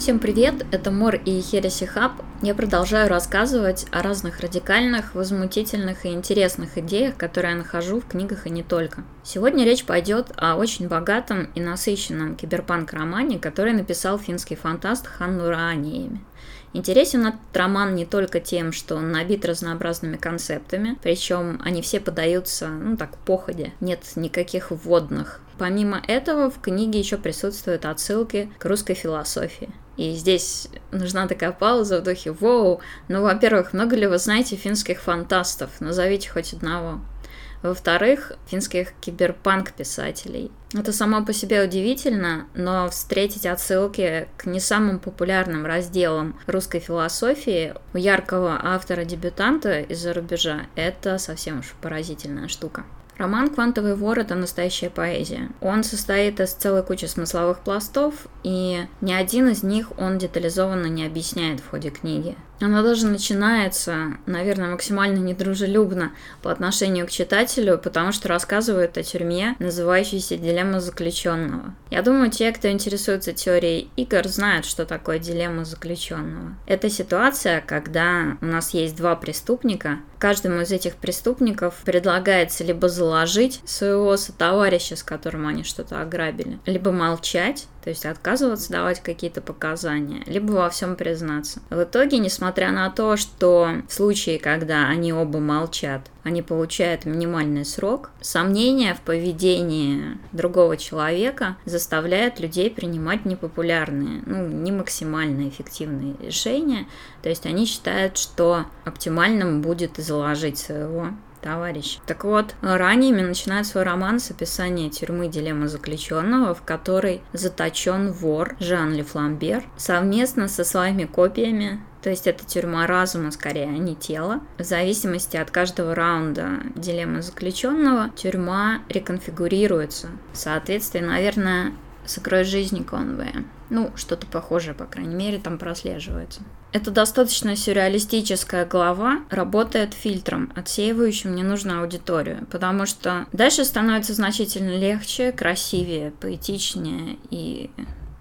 Всем привет, это Мор и Хереси Хаб. Я продолжаю рассказывать о разных радикальных, возмутительных и интересных идеях, которые я нахожу в книгах и не только. Сегодня речь пойдет о очень богатом и насыщенном киберпанк-романе, который написал финский фантаст Ханну Рааниеми. Интересен этот роман не только тем, что он набит разнообразными концептами, причем они все подаются, ну так, походе, нет никаких вводных. Помимо этого, в книге еще присутствуют отсылки к русской философии. И здесь нужна такая пауза в духе «Воу!» Ну, во-первых, много ли вы знаете финских фантастов? Назовите хоть одного. Во-вторых, финских киберпанк-писателей. Это само по себе удивительно, но встретить отсылки к не самым популярным разделам русской философии у яркого автора-дебютанта из-за рубежа – это совсем уж поразительная штука. Роман «Квантовый вор» — это настоящая поэзия. Он состоит из целой кучи смысловых пластов, и ни один из них он детализованно не объясняет в ходе книги. Она даже начинается, наверное, максимально недружелюбно по отношению к читателю, потому что рассказывает о тюрьме, называющейся «Дилемма заключенного». Я думаю, те, кто интересуется теорией игр, знают, что такое дилемма заключенного. Это ситуация, когда у нас есть два преступника, каждому из этих преступников предлагается либо заложить своего сотоварища, с которым они что-то ограбили, либо молчать, то есть отказываться давать какие-то показания, либо во всем признаться. В итоге, несмотря на то, что в случае, когда они оба молчат, они получают минимальный срок, сомнения в поведении другого человека заставляют людей принимать непопулярные, ну, не максимально эффективные решения. То есть они считают, что оптимальным будет заложить своего товарищ. Так вот, ранее начинает свой роман с описания тюрьмы дилеммы заключенного, в которой заточен вор Жан Лефламбер совместно со своими копиями то есть это тюрьма разума скорее, а не тела. В зависимости от каждого раунда дилеммы заключенного тюрьма реконфигурируется. Соответственно, наверное, сокрой жизни Конвея. Ну, что-то похожее, по крайней мере, там прослеживается. Это достаточно сюрреалистическая глава работает фильтром, отсеивающим ненужную аудиторию, потому что дальше становится значительно легче, красивее, поэтичнее и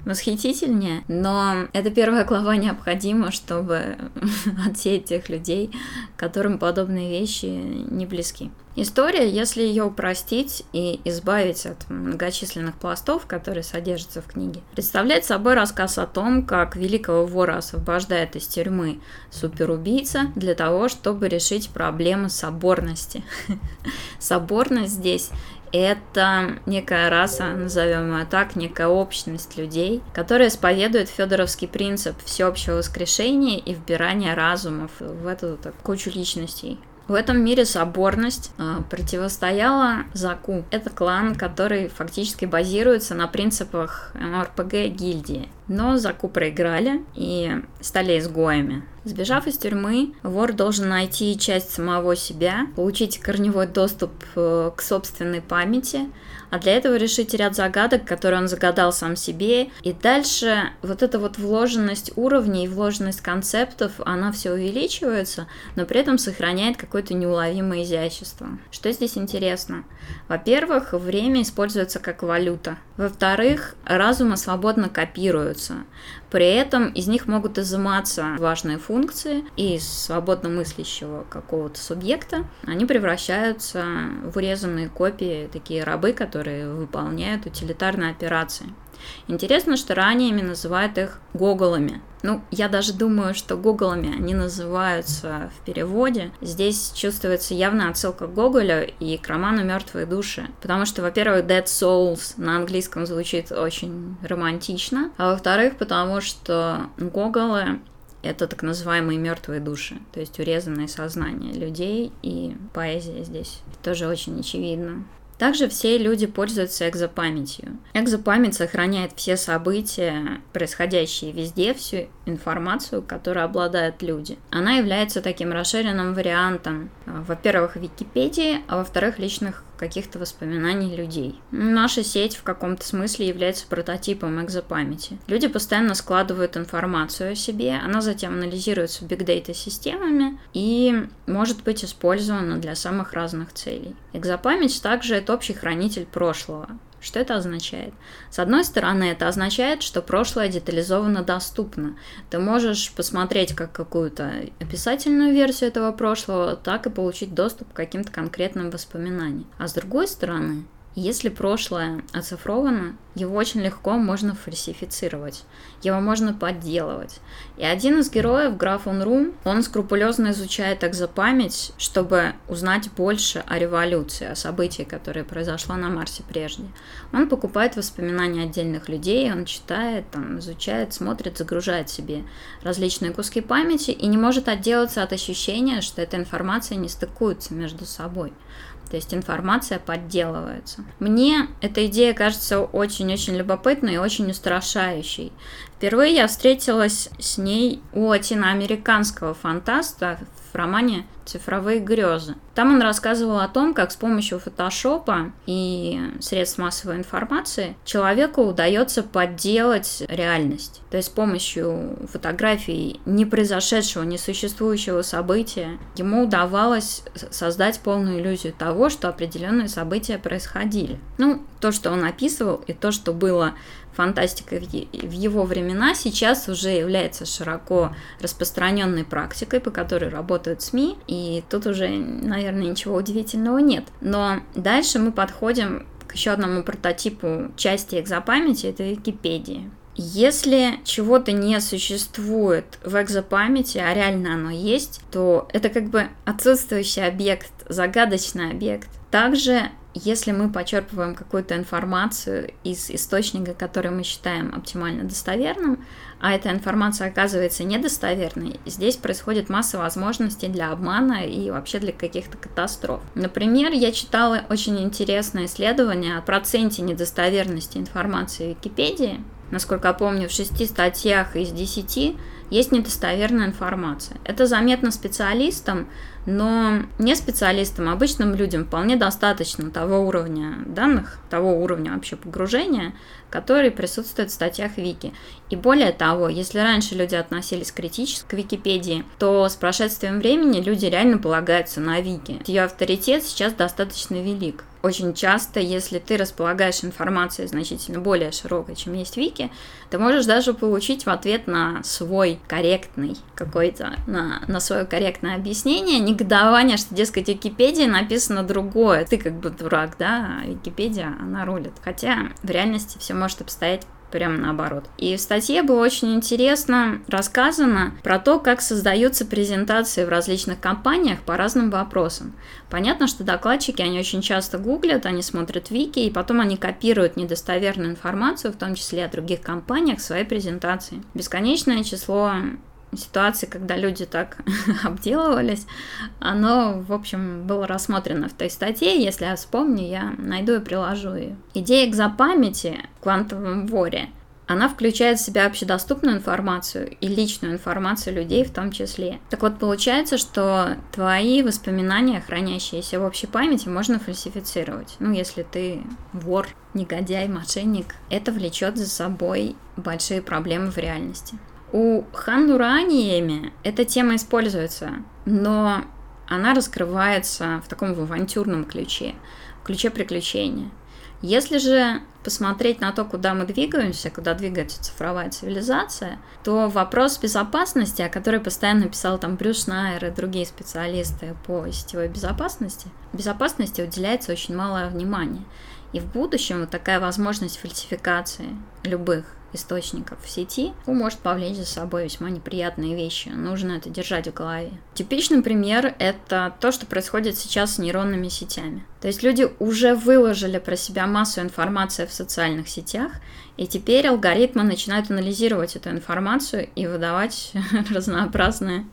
восхитительнее, но эта первая глава необходима, чтобы отсеять тех людей, которым подобные вещи не близки. История, если ее упростить и избавить от многочисленных пластов, которые содержатся в книге, представляет собой рассказ о том, как великого вора освобождает из тюрьмы суперубийца для того, чтобы решить проблемы соборности. Соборность здесь это некая раса, назовем ее так, некая общность людей, которая исповедует федоровский принцип всеобщего воскрешения и вбирания разумов в эту так, кучу личностей. В этом мире соборность э, противостояла Заку. Это клан, который фактически базируется на принципах МРПГ гильдии. Но Заку проиграли и стали изгоями. Сбежав из тюрьмы, вор должен найти часть самого себя, получить корневой доступ э, к собственной памяти, а для этого решить ряд загадок, которые он загадал сам себе. И дальше вот эта вот вложенность уровней, вложенность концептов, она все увеличивается, но при этом сохраняет какое-то неуловимое изящество. Что здесь интересно? Во-первых, время используется как валюта. Во-вторых, разумы свободно копируются. При этом из них могут изыматься важные функции, и из свободно мыслящего какого-то субъекта они превращаются в урезанные копии, такие рабы, которые выполняют утилитарные операции. Интересно, что ранее ими называют их гоголами. Ну, я даже думаю, что гоголами они называются в переводе. Здесь чувствуется явная отсылка к Гоголю и к роману «Мертвые души». Потому что, во-первых, Dead Souls на английском звучит очень романтично, а во-вторых, потому что Гоголы это так называемые мертвые души, то есть урезанное сознание людей, и поэзия здесь тоже очень очевидна. Также все люди пользуются экзопамятью. Экзопамять сохраняет все события, происходящие везде, всю информацию, которой обладают люди. Она является таким расширенным вариантом, во-первых, Википедии, а во-вторых, личных каких-то воспоминаний людей. Наша сеть в каком-то смысле является прототипом экзопамяти. Люди постоянно складывают информацию о себе, она затем анализируется бигдейта системами и может быть использована для самых разных целей. Экзопамять также это общий хранитель прошлого. Что это означает? С одной стороны, это означает, что прошлое детализованно доступно. Ты можешь посмотреть как какую-то описательную версию этого прошлого, так и получить доступ к каким-то конкретным воспоминаниям. А с другой стороны, если прошлое оцифровано, его очень легко можно фальсифицировать, его можно подделывать. И один из героев, граф Унрум, он скрупулезно изучает экзопамять, чтобы узнать больше о революции, о событии, которое произошло на Марсе прежде. Он покупает воспоминания отдельных людей, он читает, там, изучает, смотрит, загружает себе различные куски памяти и не может отделаться от ощущения, что эта информация не стыкуется между собой. То есть информация подделывается. Мне эта идея кажется очень-очень любопытной и очень устрашающей. Впервые я встретилась с ней у латиноамериканского фантаста в романе «Цифровые грезы». Там он рассказывал о том, как с помощью фотошопа и средств массовой информации человеку удается подделать реальность. То есть с помощью фотографий не произошедшего, не существующего события ему удавалось создать полную иллюзию того, что определенные события происходили. Ну, то, что он описывал, и то, что было фантастикой в его времена сейчас уже является широко распространенной практикой, по которой работают СМИ, и тут уже, наверное, ничего удивительного нет. Но дальше мы подходим к еще одному прототипу части экзопамяти, это Википедия. Если чего-то не существует в экзопамяти, а реально оно есть, то это как бы отсутствующий объект, загадочный объект. Также если мы почерпываем какую-то информацию из источника, который мы считаем оптимально достоверным, а эта информация оказывается недостоверной, здесь происходит масса возможностей для обмана и вообще для каких-то катастроф. Например, я читала очень интересное исследование о проценте недостоверности информации в Википедии. Насколько я помню, в шести статьях из десяти есть недостоверная информация. Это заметно специалистам, но не специалистам, а обычным людям вполне достаточно того уровня данных, того уровня вообще погружения, который присутствует в статьях Вики. И более того, если раньше люди относились критически к Википедии, то с прошествием времени люди реально полагаются на Вики. Ее авторитет сейчас достаточно велик. Очень часто, если ты располагаешь информацией значительно более широкой, чем есть Вики, ты можешь даже получить в ответ на свой корректный какой-то, на, на свое корректное объяснение негодование, что, дескать, в Википедии написано другое. Ты как бы дурак, да, а Википедия, она рулит. Хотя в реальности все может обстоять прямо наоборот. И в статье было очень интересно рассказано про то, как создаются презентации в различных компаниях по разным вопросам. Понятно, что докладчики, они очень часто гуглят, они смотрят вики, и потом они копируют недостоверную информацию, в том числе о других компаниях, в своей презентации. Бесконечное число ситуации, когда люди так обделывались, оно, в общем, было рассмотрено в той статье. Если я вспомню, я найду и приложу ее. Идея экзопамяти в квантовом воре она включает в себя общедоступную информацию и личную информацию людей в том числе. Так вот, получается, что твои воспоминания, хранящиеся в общей памяти, можно фальсифицировать. Ну, если ты вор, негодяй, мошенник, это влечет за собой большие проблемы в реальности. У Хандураниеми эта тема используется, но она раскрывается в таком в авантюрном ключе, в ключе приключения. Если же посмотреть на то, куда мы двигаемся, куда двигается цифровая цивилизация, то вопрос безопасности, о которой постоянно писал там Брюс Найер и другие специалисты по сетевой безопасности, безопасности уделяется очень малое внимание. И в будущем вот такая возможность фальсификации любых источников в сети, может повлечь за собой весьма неприятные вещи. Нужно это держать в голове. Типичный пример — это то, что происходит сейчас с нейронными сетями. То есть люди уже выложили про себя массу информации в социальных сетях, и теперь алгоритмы начинают анализировать эту информацию и выдавать разнообразные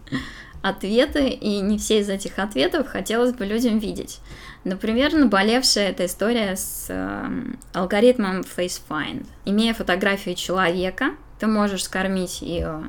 ответы, и не все из этих ответов хотелось бы людям видеть. Например, наболевшая эта история с э, алгоритмом FaceFind. Имея фотографию человека, ты можешь скормить ее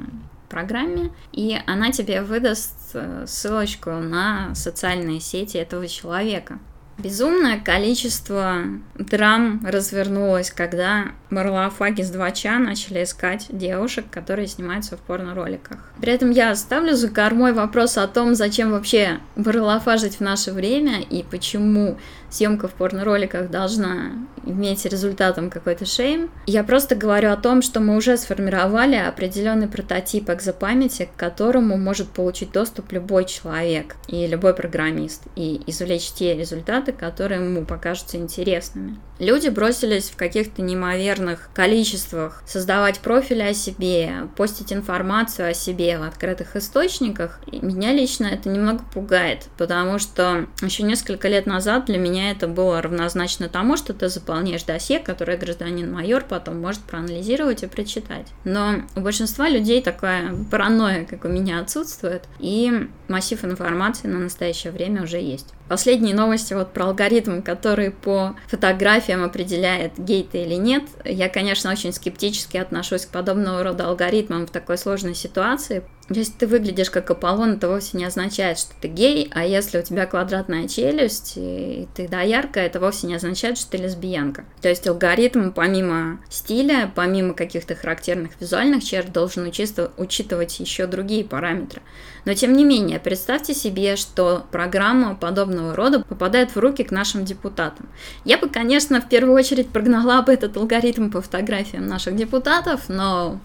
программе, и она тебе выдаст э, ссылочку на социальные сети этого человека. Безумное количество драм развернулось, когда Марлофаги с 2Ча начали искать девушек, которые снимаются в порно-роликах. При этом я оставлю за кормой вопрос о том, зачем вообще барлофажить в наше время и почему съемка в порно-роликах должна иметь результатом какой-то шейм. Я просто говорю о том, что мы уже сформировали определенный прототип экзопамяти, к которому может получить доступ любой человек и любой программист, и извлечь те результаты, которые ему покажутся интересными. Люди бросились в каких-то неимоверных количествах создавать профили о себе, постить информацию о себе в открытых источниках. И меня лично это немного пугает, потому что еще несколько лет назад для меня это было равнозначно тому, что ты заполняешь досье, которое гражданин-майор потом может проанализировать и прочитать. Но у большинства людей такая паранойя, как у меня, отсутствует, и массив информации на настоящее время уже есть. Последние новости вот про алгоритм, который по фотографиям определяет, гей ты или нет. Я, конечно, очень скептически отношусь к подобного рода алгоритмам в такой сложной ситуации. Если ты выглядишь как Аполлон, это вовсе не означает, что ты гей, а если у тебя квадратная челюсть и ты доярка, это вовсе не означает, что ты лесбиянка. То есть алгоритм помимо стиля, помимо каких-то характерных визуальных черт должен учитывать еще другие параметры. Но тем не менее, представьте себе, что программа подобного рода попадает в руки к нашим депутатам. Я бы, конечно, в первую очередь прогнала бы этот алгоритм по фотографиям наших депутатов, но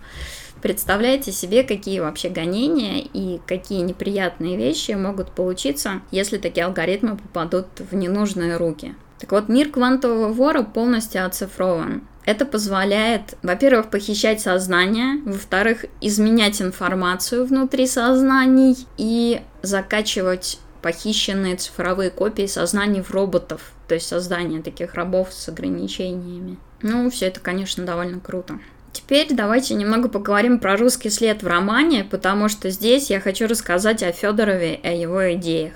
представляете себе, какие вообще гонения и какие неприятные вещи могут получиться, если такие алгоритмы попадут в ненужные руки. Так вот, мир квантового вора полностью оцифрован. Это позволяет, во-первых, похищать сознание, во-вторых, изменять информацию внутри сознаний и закачивать похищенные цифровые копии сознаний в роботов, то есть создание таких рабов с ограничениями. Ну, все это, конечно, довольно круто. Теперь давайте немного поговорим про русский след в романе, потому что здесь я хочу рассказать о Федорове и о его идеях.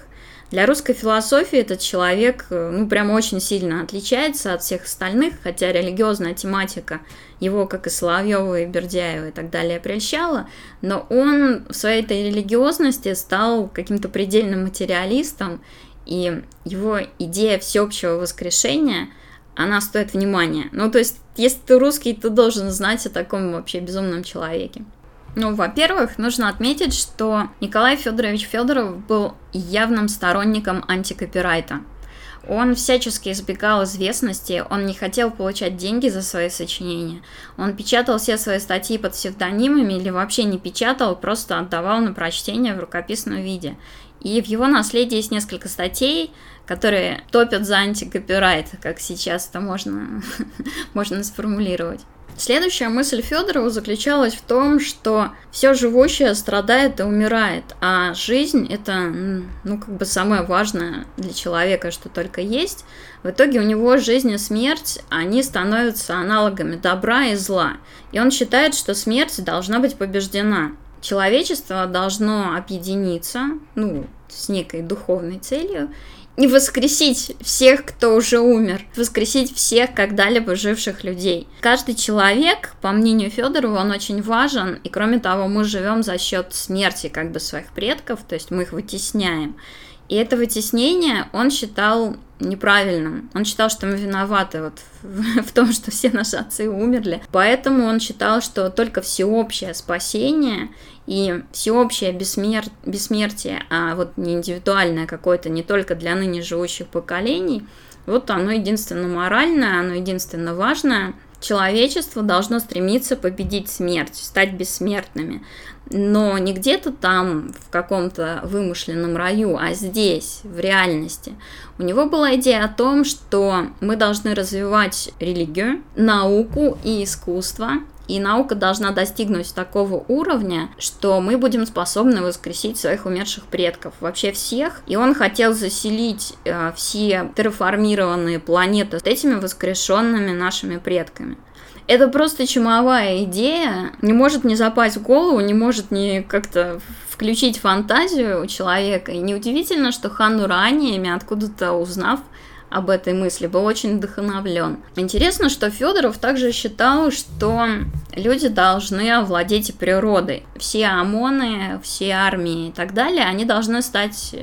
Для русской философии этот человек, э, ну, прям очень сильно отличается от всех остальных, хотя религиозная тематика его, как и Соловьева, и Бердяева и так далее, прельщала, но он в своей этой религиозности стал каким-то предельным материалистом, и его идея всеобщего воскрешения, она стоит внимания. Ну, то есть, если ты русский, ты должен знать о таком вообще безумном человеке. Ну, во-первых, нужно отметить, что Николай Федорович Федоров был явным сторонником антикопирайта. Он всячески избегал известности, он не хотел получать деньги за свои сочинения. Он печатал все свои статьи под псевдонимами или вообще не печатал, просто отдавал на прочтение в рукописном виде. И в его наследии есть несколько статей, которые топят за антикопирайт, как сейчас это можно, можно сформулировать. Следующая мысль Федорова заключалась в том, что все живущее страдает и умирает, а жизнь это, ну, как бы самое важное для человека, что только есть. В итоге у него жизнь и смерть, они становятся аналогами добра и зла. И он считает, что смерть должна быть побеждена. Человечество должно объединиться, ну, с некой духовной целью, и воскресить всех, кто уже умер, воскресить всех когда-либо живших людей. Каждый человек, по мнению Федорова, он очень важен, и кроме того, мы живем за счет смерти как бы своих предков, то есть мы их вытесняем. И это вытеснение он считал неправильным. Он считал, что мы виноваты вот в, том, что все наши отцы умерли. Поэтому он считал, что только всеобщее спасение и всеобщее бессмер... бессмертие, а вот не индивидуальное какое-то, не только для ныне живущих поколений, вот оно единственно моральное, оно единственно важное. Человечество должно стремиться победить смерть, стать бессмертными. Но не где-то там, в каком-то вымышленном раю, а здесь, в реальности. У него была идея о том, что мы должны развивать религию, науку и искусство, и наука должна достигнуть такого уровня, что мы будем способны воскресить своих умерших предков, вообще всех. И он хотел заселить э, все терраформированные планеты этими воскрешенными нашими предками. Это просто чумовая идея, не может не запасть в голову, не может не как-то включить фантазию у человека. И неудивительно, что Хан ранее, откуда-то узнав, об этой мысли, был очень вдохновлен. Интересно, что Федоров также считал, что люди должны овладеть природой. Все ОМОНы, все армии и так далее, они должны стать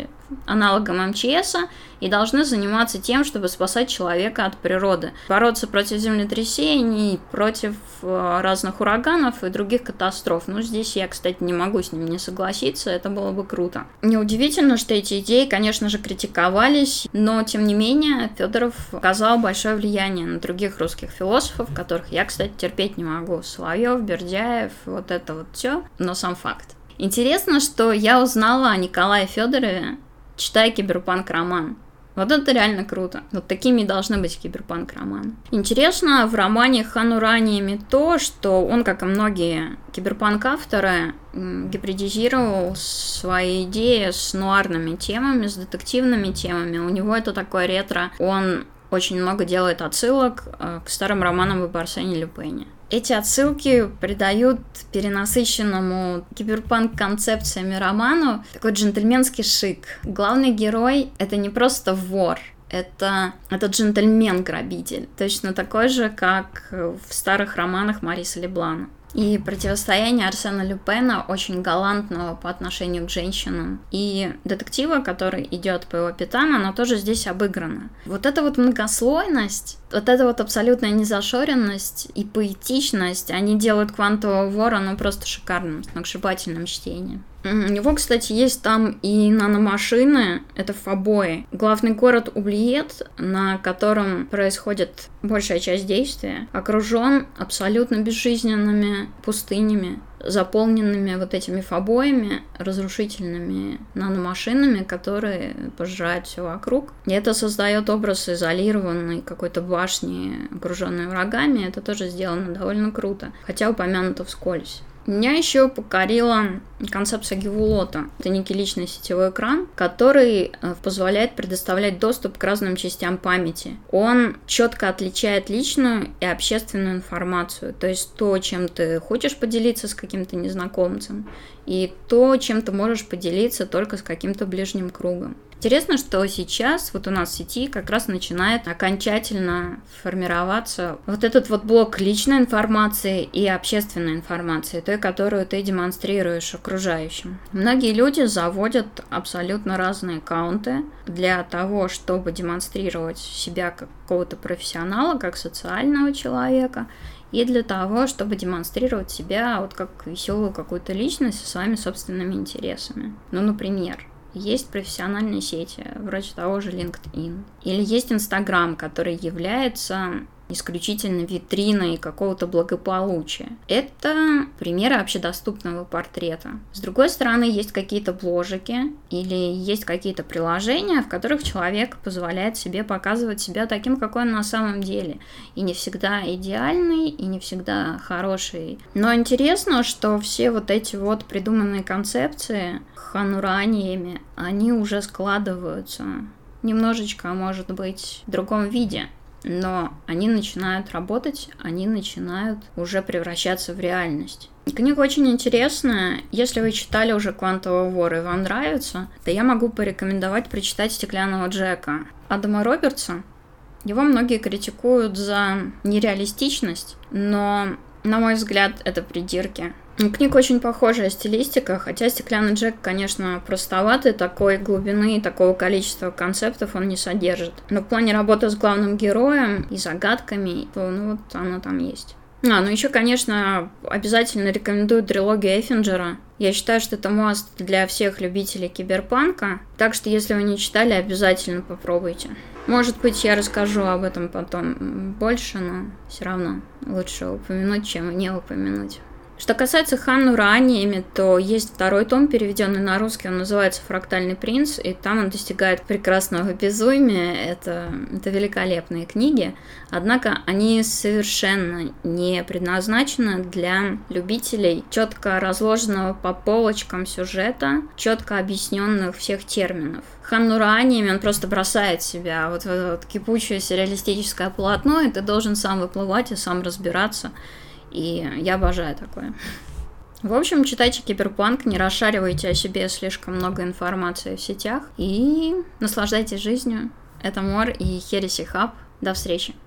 аналогом МЧС и должны заниматься тем, чтобы спасать человека от природы, бороться против землетрясений, против э, разных ураганов и других катастроф. Ну, здесь я, кстати, не могу с ним не согласиться, это было бы круто. Неудивительно, что эти идеи, конечно же, критиковались, но, тем не менее, Федоров оказал большое влияние на других русских философов, которых я, кстати, терпеть не могу. Соловьев, Бердяев, вот это вот все, но сам факт. Интересно, что я узнала о Николае Федорове, читая киберпанк-роман. Вот это реально круто. Вот такими должны быть киберпанк-романы. Интересно в романе Ханураниями то, что он, как и многие киберпанк-авторы, гибридизировал свои идеи с нуарными темами, с детективными темами. У него это такое ретро. Он очень много делает отсылок э, к старым романам об Арсене Люпене. Эти отсылки придают перенасыщенному киберпанк-концепциями роману такой джентльменский шик. Главный герой — это не просто вор, это, это джентльмен-грабитель, точно такой же, как в старых романах Мариса Леблана. И противостояние Арсена Люпена очень галантного по отношению к женщинам. И детектива, который идет по его пятам, она тоже здесь обыграна. Вот эта вот многослойность, вот эта вот абсолютная незашоренность и поэтичность, они делают «Квантового вора» ну просто шикарным, сногсшибательным чтением. У него, кстати, есть там и наномашины, это Фабои. Главный город Ублиет, на котором происходит большая часть действия, окружен абсолютно безжизненными пустынями, заполненными вот этими фабоями, разрушительными наномашинами, которые пожирают все вокруг. И это создает образ изолированной какой-то башни, окруженной врагами. Это тоже сделано довольно круто, хотя упомянуто вскользь. Меня еще покорила концепция Гевулота. Это некий личный сетевой экран, который э, позволяет предоставлять доступ к разным частям памяти. Он четко отличает личную и общественную информацию, то есть то, чем ты хочешь поделиться с каким-то незнакомцем, и то, чем ты можешь поделиться только с каким-то ближним кругом. Интересно, что сейчас вот у нас в сети как раз начинает окончательно формироваться вот этот вот блок личной информации и общественной информации, той, которую ты демонстрируешь окружающим. Многие люди заводят абсолютно разные аккаунты для того, чтобы демонстрировать себя как какого-то профессионала, как социального человека, и для того, чтобы демонстрировать себя вот как веселую какую-то личность со своими собственными интересами. Ну, например, есть профессиональные сети, вроде того же LinkedIn. Или есть Инстаграм, который является исключительно витриной какого-то благополучия. Это примеры общедоступного портрета. С другой стороны, есть какие-то бложики или есть какие-то приложения, в которых человек позволяет себе показывать себя таким, какой он на самом деле. И не всегда идеальный, и не всегда хороший. Но интересно, что все вот эти вот придуманные концепции ханураниями, они уже складываются немножечко, а может быть, в другом виде но они начинают работать, они начинают уже превращаться в реальность. Книга очень интересная. Если вы читали уже «Квантового вора» и вам нравится, то я могу порекомендовать прочитать «Стеклянного Джека» Адама Робертса. Его многие критикуют за нереалистичность, но, на мой взгляд, это придирки. Книга очень похожая стилистика, хотя «Стеклянный Джек», конечно, простоватый, такой глубины и такого количества концептов он не содержит. Но в плане работы с главным героем и загадками, то, ну вот оно там есть. А, ну еще, конечно, обязательно рекомендую трилогию Эффинджера. Я считаю, что это мост для всех любителей киберпанка, так что если вы не читали, обязательно попробуйте. Может быть, я расскажу об этом потом больше, но все равно лучше упомянуть, чем не упомянуть. Что касается Ханну Раниями, то есть второй том, переведенный на русский, он называется «Фрактальный принц», и там он достигает прекрасного безумия. Это, это великолепные книги, однако они совершенно не предназначены для любителей четко разложенного по полочкам сюжета, четко объясненных всех терминов. Ханну Раниями он просто бросает себя вот в это вот кипучее сюрреалистическое полотно, и ты должен сам выплывать и сам разбираться – и я обожаю такое. В общем, читайте Киберпанк, не расшаривайте о себе слишком много информации в сетях и наслаждайтесь жизнью. Это Мор и Хереси Хаб. До встречи.